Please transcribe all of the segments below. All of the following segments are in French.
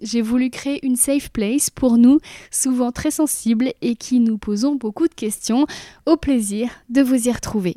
J'ai voulu créer une safe place pour nous, souvent très sensibles et qui nous posons beaucoup de questions. Au plaisir de vous y retrouver.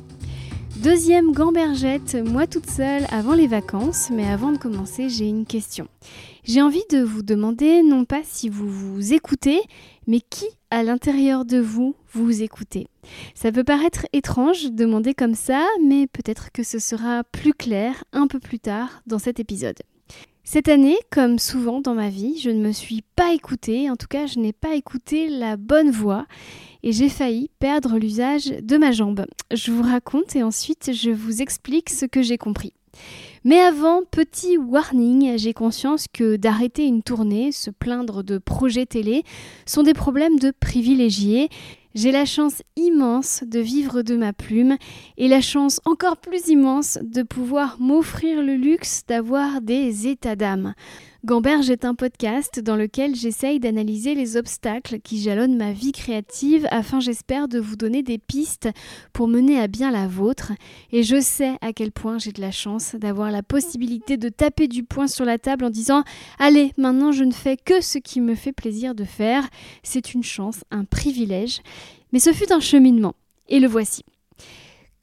Deuxième gambergette, moi toute seule avant les vacances, mais avant de commencer, j'ai une question. J'ai envie de vous demander non pas si vous vous écoutez, mais qui à l'intérieur de vous vous écoutez? Ça peut paraître étrange de demander comme ça, mais peut-être que ce sera plus clair un peu plus tard dans cet épisode. Cette année, comme souvent dans ma vie, je ne me suis pas écoutée, en tout cas je n'ai pas écouté la bonne voix et j'ai failli perdre l'usage de ma jambe. Je vous raconte et ensuite je vous explique ce que j'ai compris. Mais avant, petit warning, j'ai conscience que d'arrêter une tournée, se plaindre de projets télé, sont des problèmes de privilégiés. J'ai la chance immense de vivre de ma plume et la chance encore plus immense de pouvoir m'offrir le luxe d'avoir des états d'âme. Gamberge est un podcast dans lequel j'essaye d'analyser les obstacles qui jalonnent ma vie créative afin j'espère de vous donner des pistes pour mener à bien la vôtre. Et je sais à quel point j'ai de la chance d'avoir la possibilité de taper du poing sur la table en disant Allez, maintenant je ne fais que ce qui me fait plaisir de faire. C'est une chance, un privilège. Mais ce fut un cheminement. Et le voici.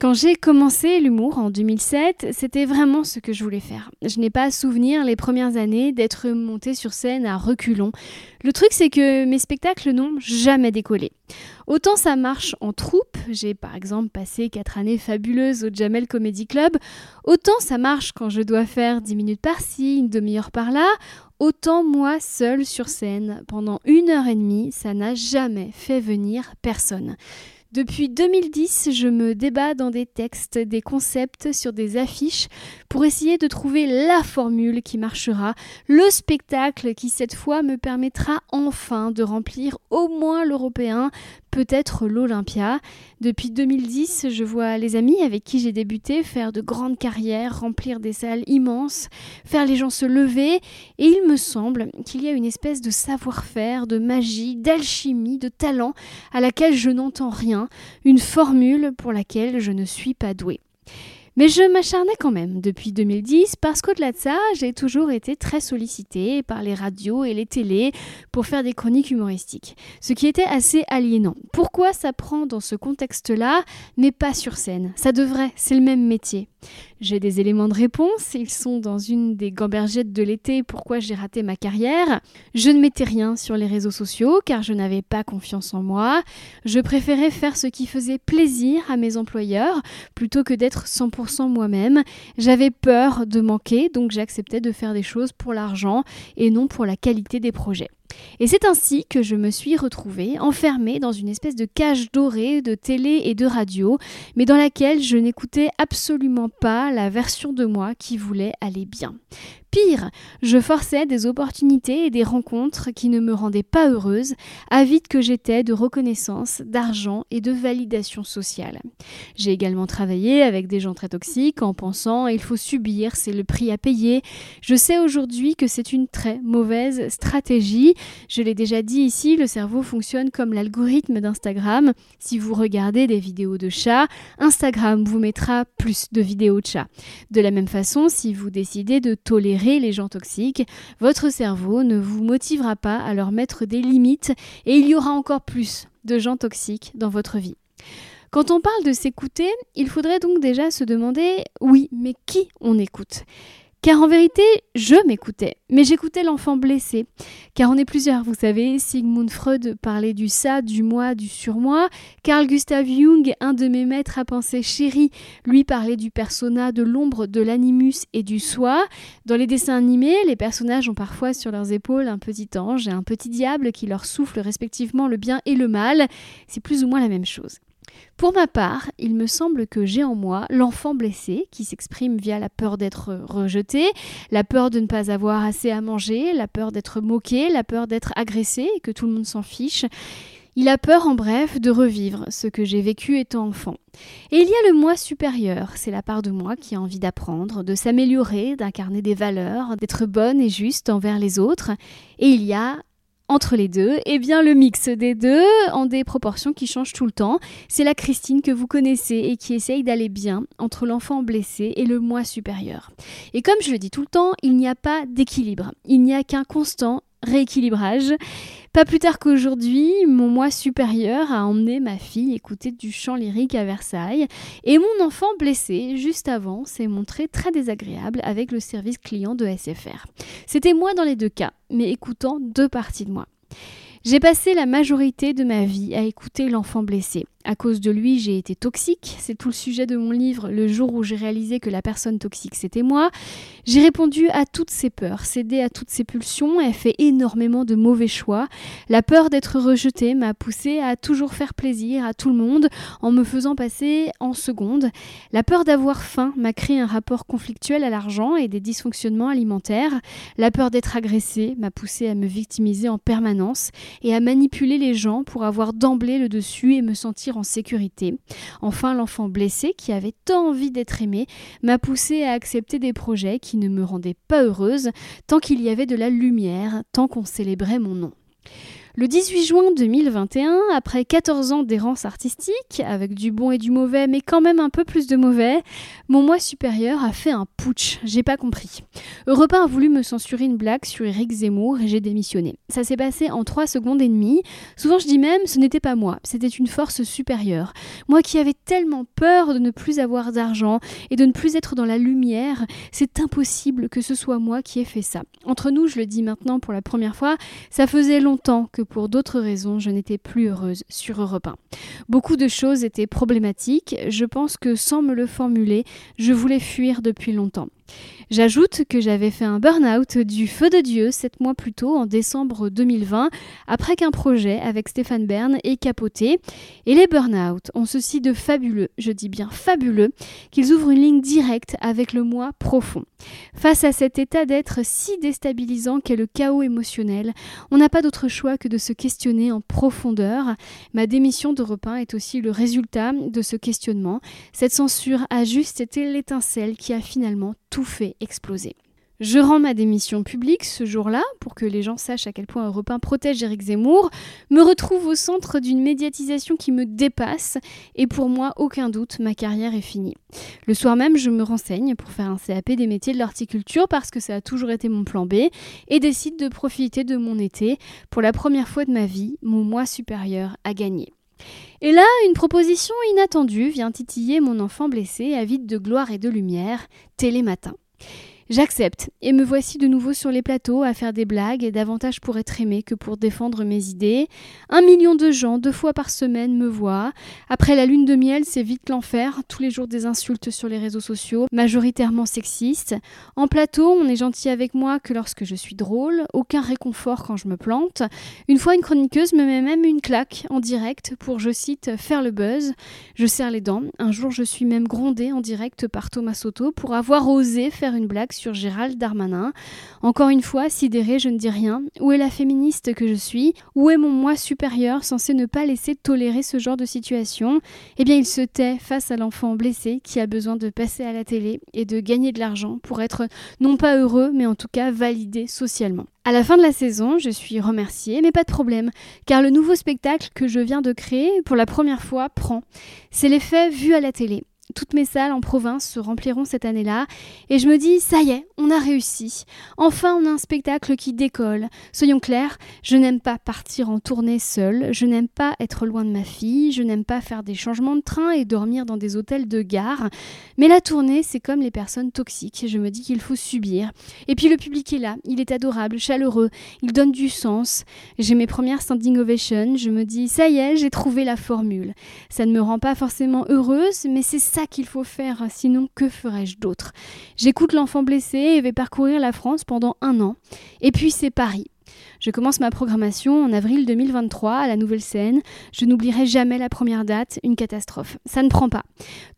Quand j'ai commencé l'humour en 2007, c'était vraiment ce que je voulais faire. Je n'ai pas à souvenir les premières années d'être montée sur scène à reculons. Le truc c'est que mes spectacles n'ont jamais décollé. Autant ça marche en troupe, j'ai par exemple passé 4 années fabuleuses au Jamel Comedy Club, autant ça marche quand je dois faire 10 minutes par-ci, une demi-heure par-là, autant moi seule sur scène, pendant une heure et demie, ça n'a jamais fait venir personne. Depuis 2010, je me débat dans des textes, des concepts, sur des affiches pour essayer de trouver la formule qui marchera, le spectacle qui cette fois me permettra enfin de remplir au moins l'européen, peut-être l'Olympia. Depuis 2010, je vois les amis avec qui j'ai débuté faire de grandes carrières, remplir des salles immenses, faire les gens se lever, et il me semble qu'il y a une espèce de savoir-faire, de magie, d'alchimie, de talent à laquelle je n'entends rien, une formule pour laquelle je ne suis pas douée. Mais je m'acharnais quand même depuis 2010 parce qu'au-delà de ça, j'ai toujours été très sollicitée par les radios et les télés pour faire des chroniques humoristiques, ce qui était assez aliénant. Pourquoi ça prend dans ce contexte-là, mais pas sur scène? Ça devrait, c'est le même métier. J'ai des éléments de réponse, ils sont dans une des gambergettes de l'été pourquoi j'ai raté ma carrière? Je ne mettais rien sur les réseaux sociaux car je n'avais pas confiance en moi. Je préférais faire ce qui faisait plaisir à mes employeurs plutôt que d'être 100% moi-même. J'avais peur de manquer donc j'acceptais de faire des choses pour l'argent et non pour la qualité des projets. Et c'est ainsi que je me suis retrouvée enfermée dans une espèce de cage dorée de télé et de radio, mais dans laquelle je n'écoutais absolument pas la version de moi qui voulait aller bien. Pire, je forçais des opportunités et des rencontres qui ne me rendaient pas heureuse, avide que j'étais de reconnaissance, d'argent et de validation sociale. J'ai également travaillé avec des gens très toxiques en pensant il faut subir, c'est le prix à payer. Je sais aujourd'hui que c'est une très mauvaise stratégie. Je l'ai déjà dit ici, le cerveau fonctionne comme l'algorithme d'Instagram. Si vous regardez des vidéos de chats, Instagram vous mettra plus de vidéos de chats. De la même façon, si vous décidez de tolérer les gens toxiques, votre cerveau ne vous motivera pas à leur mettre des limites et il y aura encore plus de gens toxiques dans votre vie. Quand on parle de s'écouter, il faudrait donc déjà se demander, oui, mais qui on écoute? Car en vérité, je m'écoutais, mais j'écoutais l'enfant blessé. Car on est plusieurs, vous savez, Sigmund Freud parlait du ça, du moi, du surmoi. Carl Gustav Jung, un de mes maîtres à penser chéri, lui parlait du persona, de l'ombre, de l'animus et du soi. Dans les dessins animés, les personnages ont parfois sur leurs épaules un petit ange et un petit diable qui leur soufflent respectivement le bien et le mal. C'est plus ou moins la même chose. Pour ma part, il me semble que j'ai en moi l'enfant blessé qui s'exprime via la peur d'être rejeté, la peur de ne pas avoir assez à manger, la peur d'être moqué, la peur d'être agressé et que tout le monde s'en fiche. Il a peur, en bref, de revivre ce que j'ai vécu étant enfant. Et il y a le moi supérieur, c'est la part de moi qui a envie d'apprendre, de s'améliorer, d'incarner des valeurs, d'être bonne et juste envers les autres. Et il y a entre les deux Eh bien, le mix des deux, en des proportions qui changent tout le temps. C'est la Christine que vous connaissez et qui essaye d'aller bien entre l'enfant blessé et le moi supérieur. Et comme je le dis tout le temps, il n'y a pas d'équilibre. Il n'y a qu'un constant rééquilibrage. Pas plus tard qu'aujourd'hui, mon moi supérieur a emmené ma fille écouter du chant lyrique à Versailles et mon enfant blessé, juste avant, s'est montré très désagréable avec le service client de SFR. C'était moi dans les deux cas, mais écoutant deux parties de moi. J'ai passé la majorité de ma vie à écouter l'enfant blessé. À cause de lui, j'ai été toxique. C'est tout le sujet de mon livre, le jour où j'ai réalisé que la personne toxique, c'était moi. J'ai répondu à toutes ses peurs, cédé à toutes ses pulsions et fait énormément de mauvais choix. La peur d'être rejetée m'a poussé à toujours faire plaisir à tout le monde en me faisant passer en seconde. La peur d'avoir faim m'a créé un rapport conflictuel à l'argent et des dysfonctionnements alimentaires. La peur d'être agressée m'a poussé à me victimiser en permanence et à manipuler les gens pour avoir d'emblée le dessus et me sentir en sécurité. Enfin, l'enfant blessé, qui avait tant envie d'être aimé, m'a poussé à accepter des projets qui ne me rendaient pas heureuse, tant qu'il y avait de la lumière, tant qu'on célébrait mon nom. Le 18 juin 2021, après 14 ans d'errance artistique, avec du bon et du mauvais, mais quand même un peu plus de mauvais, mon moi supérieur a fait un putsch, j'ai pas compris. Europe 1 a voulu me censurer une blague sur Eric Zemmour et j'ai démissionné. Ça s'est passé en 3 secondes et demie. Souvent je dis même, ce n'était pas moi, c'était une force supérieure. Moi qui avais tellement peur de ne plus avoir d'argent et de ne plus être dans la lumière, c'est impossible que ce soit moi qui ai fait ça. Entre nous, je le dis maintenant pour la première fois, ça faisait longtemps que pour d'autres raisons, je n'étais plus heureuse sur Europe 1. Beaucoup de choses étaient problématiques. Je pense que sans me le formuler, je voulais fuir depuis longtemps. J'ajoute que j'avais fait un burn-out du feu de Dieu sept mois plus tôt, en décembre 2020, après qu'un projet avec Stéphane Bern ait capoté. Et les burn-out ont ceci de fabuleux, je dis bien fabuleux, qu'ils ouvrent une ligne directe avec le moi profond. Face à cet état d'être si déstabilisant qu'est le chaos émotionnel, on n'a pas d'autre choix que de se questionner en profondeur. Ma démission de repas est aussi le résultat de ce questionnement. Cette censure a juste été l'étincelle qui a finalement tout fait exploser. Je rends ma démission publique ce jour-là pour que les gens sachent à quel point Europe 1 protège Éric Zemmour, me retrouve au centre d'une médiatisation qui me dépasse et pour moi, aucun doute, ma carrière est finie. Le soir même, je me renseigne pour faire un CAP des métiers de l'horticulture parce que ça a toujours été mon plan B et décide de profiter de mon été. Pour la première fois de ma vie, mon moi supérieur a gagné. Et là, une proposition inattendue vient titiller mon enfant blessé, avide de gloire et de lumière, Télématin. J'accepte, et me voici de nouveau sur les plateaux à faire des blagues, davantage pour être aimé que pour défendre mes idées. Un million de gens, deux fois par semaine, me voient. Après la lune de miel, c'est vite l'enfer, tous les jours des insultes sur les réseaux sociaux, majoritairement sexistes. En plateau, on est gentil avec moi que lorsque je suis drôle, aucun réconfort quand je me plante. Une fois, une chroniqueuse me met même une claque en direct pour, je cite, faire le buzz. Je serre les dents. Un jour, je suis même grondée en direct par Thomas Soto pour avoir osé faire une blague sur Gérald Darmanin. Encore une fois, sidéré, je ne dis rien. Où est la féministe que je suis? Où est mon moi supérieur censé ne pas laisser tolérer ce genre de situation? Eh bien, il se tait face à l'enfant blessé qui a besoin de passer à la télé et de gagner de l'argent pour être non pas heureux, mais en tout cas validé socialement. À la fin de la saison, je suis remerciée, mais pas de problème, car le nouveau spectacle que je viens de créer pour la première fois prend. C'est l'effet vu à la télé. Toutes mes salles en province se rempliront cette année-là. Et je me dis, ça y est, on a réussi. Enfin, on a un spectacle qui décolle. Soyons clairs, je n'aime pas partir en tournée seule, je n'aime pas être loin de ma fille, je n'aime pas faire des changements de train et dormir dans des hôtels de gare. Mais la tournée, c'est comme les personnes toxiques. Je me dis qu'il faut subir. Et puis le public est là, il est adorable, chaleureux, il donne du sens. J'ai mes premières standing ovations, je me dis, ça y est, j'ai trouvé la formule. Ça ne me rend pas forcément heureuse, mais c'est ça qu'il faut faire, sinon que ferais-je d'autre? J'écoute l'enfant blessé et vais parcourir la France pendant un an. Et puis c'est Paris. Je commence ma programmation en avril 2023 à la Nouvelle Scène. Je n'oublierai jamais la première date, une catastrophe. Ça ne prend pas.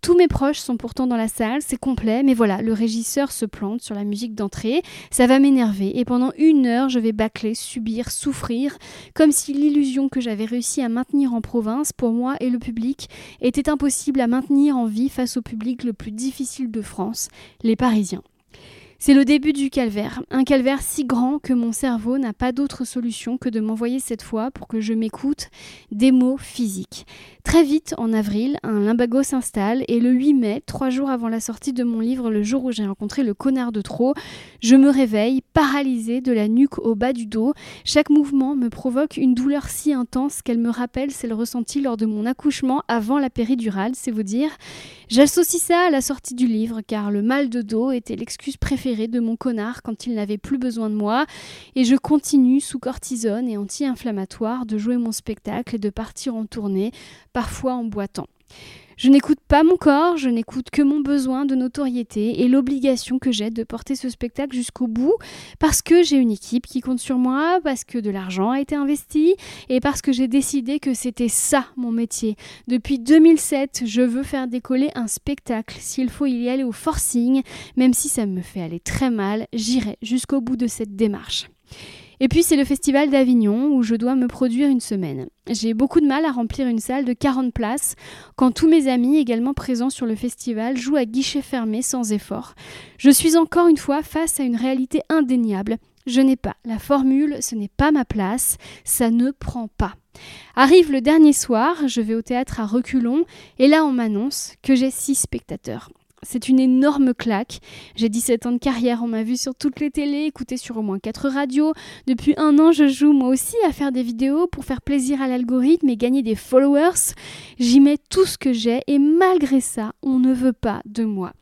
Tous mes proches sont pourtant dans la salle, c'est complet, mais voilà, le régisseur se plante sur la musique d'entrée. Ça va m'énerver et pendant une heure, je vais bâcler, subir, souffrir, comme si l'illusion que j'avais réussi à maintenir en province pour moi et le public était impossible à maintenir en vie face au public le plus difficile de France, les Parisiens. C'est le début du calvaire, un calvaire si grand que mon cerveau n'a pas d'autre solution que de m'envoyer cette fois pour que je m'écoute des mots physiques. Très vite, en avril, un limbago s'installe et le 8 mai, trois jours avant la sortie de mon livre Le jour où j'ai rencontré le connard de trop, je me réveille, paralysée de la nuque au bas du dos. Chaque mouvement me provoque une douleur si intense qu'elle me rappelle celle ressentie lors de mon accouchement avant la péridurale, c'est vous dire. J'associe ça à la sortie du livre car le mal de dos était l'excuse préférée de mon connard quand il n'avait plus besoin de moi et je continue sous cortisone et anti-inflammatoire de jouer mon spectacle et de partir en tournée parfois en boitant. Je n'écoute pas mon corps, je n'écoute que mon besoin de notoriété et l'obligation que j'ai de porter ce spectacle jusqu'au bout parce que j'ai une équipe qui compte sur moi, parce que de l'argent a été investi et parce que j'ai décidé que c'était ça mon métier. Depuis 2007, je veux faire décoller un spectacle. S'il faut y aller au forcing, même si ça me fait aller très mal, j'irai jusqu'au bout de cette démarche. Et puis c'est le festival d'Avignon où je dois me produire une semaine. J'ai beaucoup de mal à remplir une salle de 40 places quand tous mes amis également présents sur le festival jouent à guichet fermé sans effort. Je suis encore une fois face à une réalité indéniable. Je n'ai pas la formule, ce n'est pas ma place, ça ne prend pas. Arrive le dernier soir, je vais au théâtre à reculons et là on m'annonce que j'ai 6 spectateurs. C'est une énorme claque. J'ai 17 ans de carrière, on m'a vu sur toutes les télés, écouté sur au moins 4 radios. Depuis un an, je joue moi aussi à faire des vidéos pour faire plaisir à l'algorithme et gagner des followers. J'y mets tout ce que j'ai et malgré ça, on ne veut pas de moi.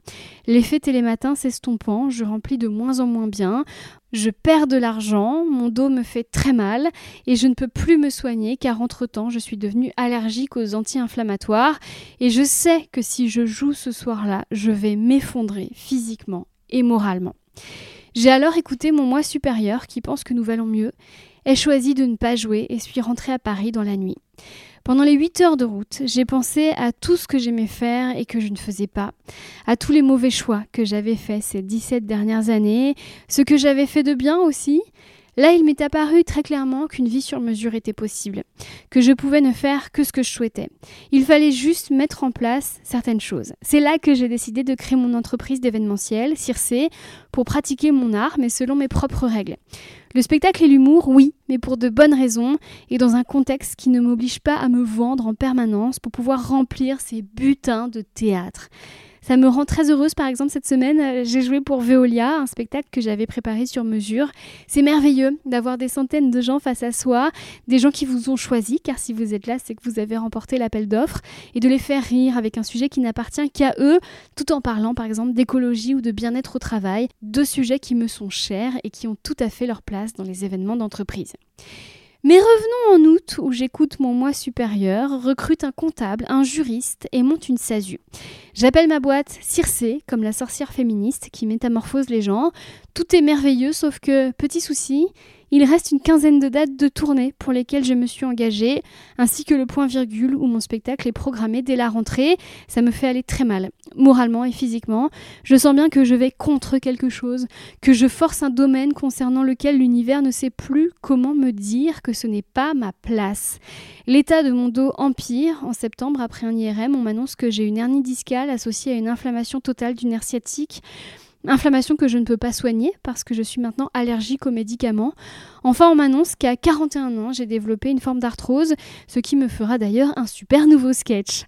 L'effet télématin s'estompant, je remplis de moins en moins bien. Je perds de l'argent, mon dos me fait très mal et je ne peux plus me soigner car entre-temps je suis devenue allergique aux anti-inflammatoires et je sais que si je joue ce soir-là, je vais m'effondrer physiquement et moralement. J'ai alors écouté mon moi supérieur qui pense que nous valons mieux, ai choisi de ne pas jouer et suis rentrée à Paris dans la nuit. Pendant les 8 heures de route, j'ai pensé à tout ce que j'aimais faire et que je ne faisais pas, à tous les mauvais choix que j'avais faits ces 17 dernières années, ce que j'avais fait de bien aussi, Là, il m'est apparu très clairement qu'une vie sur mesure était possible, que je pouvais ne faire que ce que je souhaitais. Il fallait juste mettre en place certaines choses. C'est là que j'ai décidé de créer mon entreprise d'événementiel, Circe, pour pratiquer mon art, mais selon mes propres règles. Le spectacle et l'humour, oui, mais pour de bonnes raisons et dans un contexte qui ne m'oblige pas à me vendre en permanence pour pouvoir remplir ces butins de théâtre. Ça me rend très heureuse, par exemple, cette semaine, euh, j'ai joué pour Veolia, un spectacle que j'avais préparé sur mesure. C'est merveilleux d'avoir des centaines de gens face à soi, des gens qui vous ont choisi, car si vous êtes là, c'est que vous avez remporté l'appel d'offres, et de les faire rire avec un sujet qui n'appartient qu'à eux, tout en parlant, par exemple, d'écologie ou de bien-être au travail, deux sujets qui me sont chers et qui ont tout à fait leur place dans les événements d'entreprise. Mais revenons en août où j'écoute mon moi supérieur, recrute un comptable, un juriste et monte une SASU. J'appelle ma boîte Circe, comme la sorcière féministe qui métamorphose les gens. Tout est merveilleux sauf que, petit souci, il reste une quinzaine de dates de tournée pour lesquelles je me suis engagée, ainsi que le point virgule où mon spectacle est programmé dès la rentrée. Ça me fait aller très mal, moralement et physiquement. Je sens bien que je vais contre quelque chose, que je force un domaine concernant lequel l'univers ne sait plus comment me dire que ce n'est pas ma place. L'état de mon dos empire. En septembre, après un IRM, on m'annonce que j'ai une hernie discale associée à une inflammation totale du nerf sciatique. Inflammation que je ne peux pas soigner parce que je suis maintenant allergique aux médicaments. Enfin, on m'annonce qu'à 41 ans, j'ai développé une forme d'arthrose, ce qui me fera d'ailleurs un super nouveau sketch.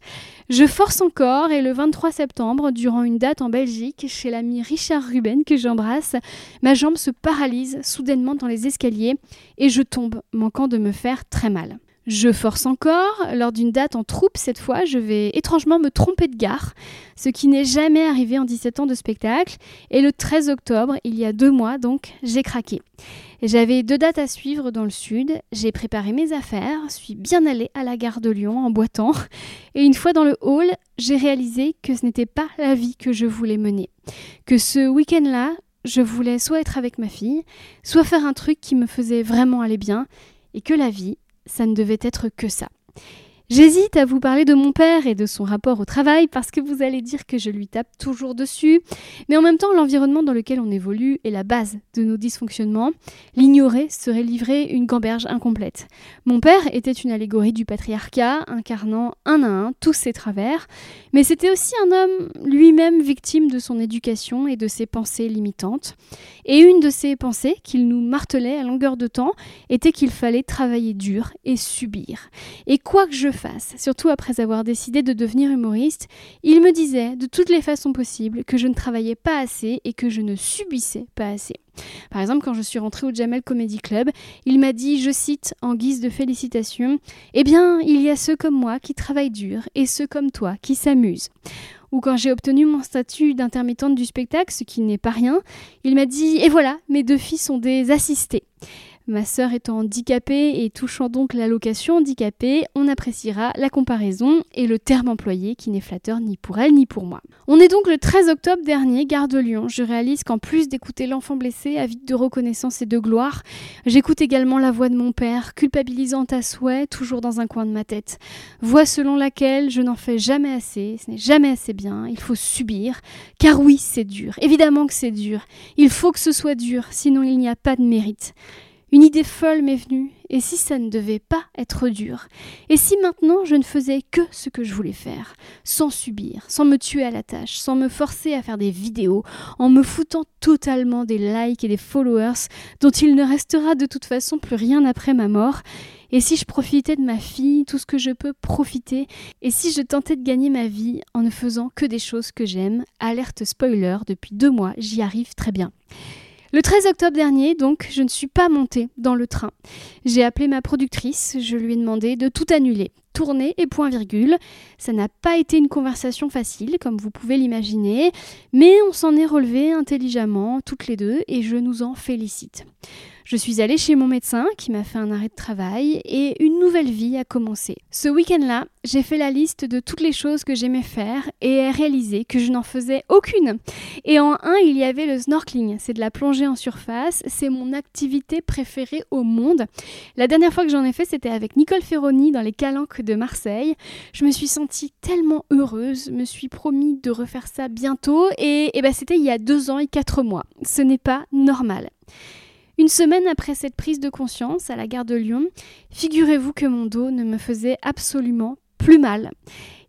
Je force encore et le 23 septembre, durant une date en Belgique, chez l'ami Richard Ruben que j'embrasse, ma jambe se paralyse soudainement dans les escaliers et je tombe, manquant de me faire très mal. Je force encore, lors d'une date en troupe cette fois, je vais étrangement me tromper de gare, ce qui n'est jamais arrivé en 17 ans de spectacle, et le 13 octobre, il y a deux mois donc, j'ai craqué. J'avais deux dates à suivre dans le sud, j'ai préparé mes affaires, suis bien allée à la gare de Lyon en boitant, et une fois dans le hall, j'ai réalisé que ce n'était pas la vie que je voulais mener, que ce week-end-là, je voulais soit être avec ma fille, soit faire un truc qui me faisait vraiment aller bien, et que la vie, ça ne devait être que ça. J'hésite à vous parler de mon père et de son rapport au travail parce que vous allez dire que je lui tape toujours dessus, mais en même temps l'environnement dans lequel on évolue est la base de nos dysfonctionnements. L'ignorer serait livrer une gamberge incomplète. Mon père était une allégorie du patriarcat, incarnant un à un tous ses travers, mais c'était aussi un homme lui-même victime de son éducation et de ses pensées limitantes. Et une de ces pensées qu'il nous martelait à longueur de temps était qu'il fallait travailler dur et subir. Et quoi que je surtout après avoir décidé de devenir humoriste, il me disait de toutes les façons possibles que je ne travaillais pas assez et que je ne subissais pas assez. Par exemple, quand je suis rentrée au Jamel Comedy Club, il m'a dit, je cite, en guise de félicitations, Eh bien, il y a ceux comme moi qui travaillent dur et ceux comme toi qui s'amusent ou quand j'ai obtenu mon statut d'intermittente du spectacle, ce qui n'est pas rien, il m'a dit Et voilà, mes deux filles sont des assistées. Ma sœur étant handicapée et touchant donc l'allocation handicapée, on appréciera la comparaison et le terme employé qui n'est flatteur ni pour elle ni pour moi. On est donc le 13 octobre dernier, gare de Lyon. Je réalise qu'en plus d'écouter l'enfant blessé, avide de reconnaissance et de gloire, j'écoute également la voix de mon père, culpabilisante à souhait, toujours dans un coin de ma tête. Voix selon laquelle je n'en fais jamais assez, ce n'est jamais assez bien, il faut subir, car oui, c'est dur, évidemment que c'est dur, il faut que ce soit dur, sinon il n'y a pas de mérite. Une idée folle m'est venue, et si ça ne devait pas être dur? Et si maintenant je ne faisais que ce que je voulais faire, sans subir, sans me tuer à la tâche, sans me forcer à faire des vidéos, en me foutant totalement des likes et des followers, dont il ne restera de toute façon plus rien après ma mort et si je profitais de ma fille, tout ce que je peux profiter, et si je tentais de gagner ma vie en ne faisant que des choses que j'aime, alerte spoiler, depuis deux mois, j'y arrive très bien. Le 13 octobre dernier, donc, je ne suis pas montée dans le train. J'ai appelé ma productrice, je lui ai demandé de tout annuler, tourner et point virgule. Ça n'a pas été une conversation facile, comme vous pouvez l'imaginer, mais on s'en est relevé intelligemment, toutes les deux, et je nous en félicite. Je suis allée chez mon médecin qui m'a fait un arrêt de travail et une nouvelle vie a commencé. Ce week-end-là, j'ai fait la liste de toutes les choses que j'aimais faire et réalisé que je n'en faisais aucune. Et en un, il y avait le snorkeling. C'est de la plongée en surface. C'est mon activité préférée au monde. La dernière fois que j'en ai fait, c'était avec Nicole Ferroni dans les Calanques de Marseille. Je me suis sentie tellement heureuse, me suis promis de refaire ça bientôt et, et ben c'était il y a deux ans et quatre mois. Ce n'est pas normal. Une semaine après cette prise de conscience à la gare de Lyon, figurez-vous que mon dos ne me faisait absolument plus mal.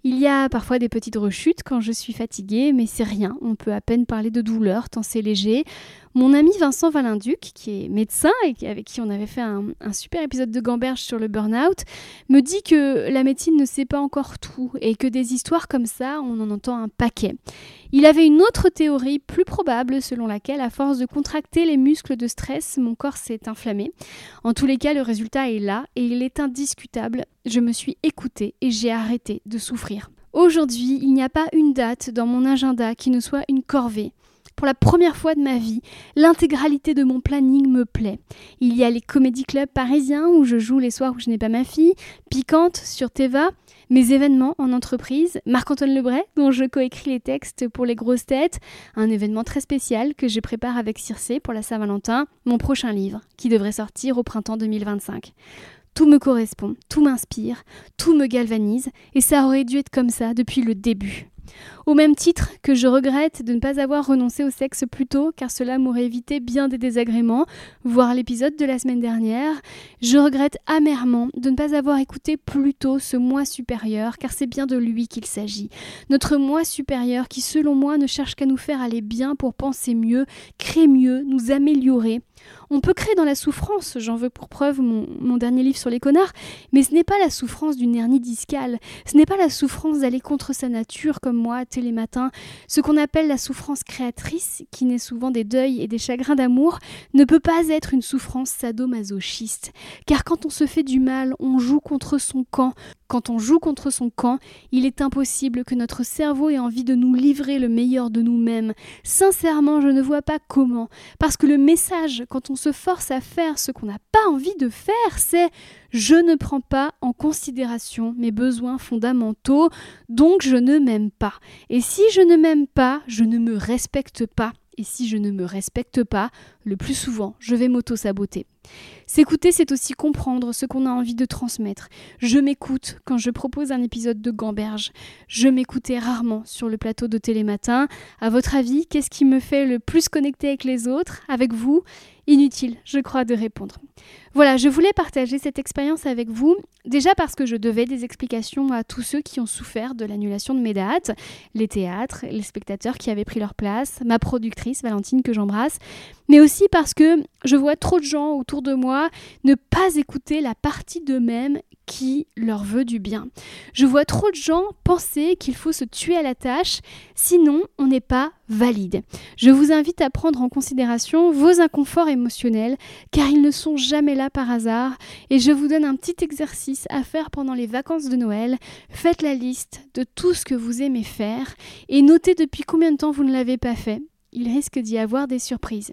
Il y a parfois des petites rechutes quand je suis fatiguée, mais c'est rien, on peut à peine parler de douleur tant c'est léger. Mon ami Vincent Valinduc, qui est médecin et avec qui on avait fait un, super épisode de Gamberge sur le burn-out, me dit que la médecine ne sait pas encore tout et que des histoires comme ça, on en entend un paquet. Il avait une autre théorie plus probable selon laquelle, à force de contracter les muscles de stress, mon corps s'est inflammé. En tous les cas, le résultat est là et il est indiscutable. Je me suis écoutée et j'ai arrêté de souffrir. Aujourd'hui, il n'y a pas une date dans mon agenda qui ne soit une corvée. Pour la première fois de ma vie, l'intégralité de mon planning me plaît. Il y a les comédie clubs parisiens où je joue les soirs où je n'ai pas ma fille, Piquante sur Teva, mes événements en entreprise, Marc-Antoine Lebray, dont je coécris les textes pour les grosses têtes, un événement très spécial que je prépare avec Circé pour la Saint-Valentin, mon prochain livre, qui devrait sortir au printemps 2025. Tout me correspond, tout m'inspire, tout me galvanise, et ça aurait dû être comme ça depuis le début. Au même titre que je regrette de ne pas avoir renoncé au sexe plus tôt, car cela m'aurait évité bien des désagréments, voire l'épisode de la semaine dernière, je regrette amèrement de ne pas avoir écouté plus tôt ce moi supérieur, car c'est bien de lui qu'il s'agit. Notre moi supérieur qui, selon moi, ne cherche qu'à nous faire aller bien pour penser mieux, créer mieux, nous améliorer. On peut créer dans la souffrance, j'en veux pour preuve mon, dernier livre sur les connards, mais ce n'est pas la souffrance d'une hernie discale, ce n'est pas la souffrance d'aller contre sa nature comme moi, télématin, ce qu'on appelle la souffrance créatrice, qui naît souvent des deuils et des chagrins d'amour, ne peut pas être une souffrance sadomasochiste. Car quand on se fait du mal, on joue contre son camp, quand on joue contre son camp, il est impossible que notre cerveau ait envie de nous livrer le meilleur de nous-mêmes. Sincèrement, je ne vois pas comment. Parce que le message, quand on se force à faire ce qu'on n'a pas envie de faire, c'est je ne prends pas en considération mes besoins fondamentaux, donc je ne m'aime pas. Et si je ne m'aime pas, je ne me respecte pas. Et si je ne me respecte pas, le plus souvent, je vais m'auto-saboter. S'écouter, c'est aussi comprendre ce qu'on a envie de transmettre. Je m'écoute quand je propose un épisode de Gamberge. Je m'écoutais rarement sur le plateau de Télématin. À votre avis, qu'est-ce qui me fait le plus connecter avec les autres, avec vous? Inutile, je crois, de répondre. Voilà, je voulais partager cette expérience avec vous, déjà parce que je devais des explications à tous ceux qui ont souffert de l'annulation de mes dates, les théâtres, les spectateurs qui avaient pris leur place, ma productrice Valentine que j'embrasse, mais aussi parce que je vois trop de gens autour de moi ne pas écouter la partie d'eux-mêmes qui leur veut du bien. Je vois trop de gens penser qu'il faut se tuer à la tâche, sinon on n'est pas valide. Je vous invite à prendre en considération vos inconforts émotionnels, car ils ne sont jamais là par hasard, et je vous donne un petit exercice à faire pendant les vacances de Noël. Faites la liste de tout ce que vous aimez faire, et notez depuis combien de temps vous ne l'avez pas fait. Il risque d'y avoir des surprises.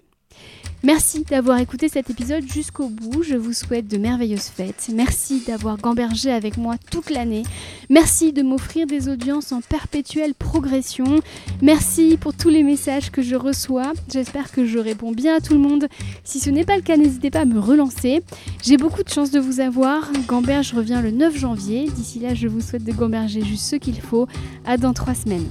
Merci d'avoir écouté cet épisode jusqu'au bout. Je vous souhaite de merveilleuses fêtes. Merci d'avoir gambergé avec moi toute l'année. Merci de m'offrir des audiences en perpétuelle progression. Merci pour tous les messages que je reçois. J'espère que je réponds bien à tout le monde. Si ce n'est pas le cas, n'hésitez pas à me relancer. J'ai beaucoup de chance de vous avoir. Gamberge revient le 9 janvier. D'ici là, je vous souhaite de gamberger juste ce qu'il faut. À dans trois semaines.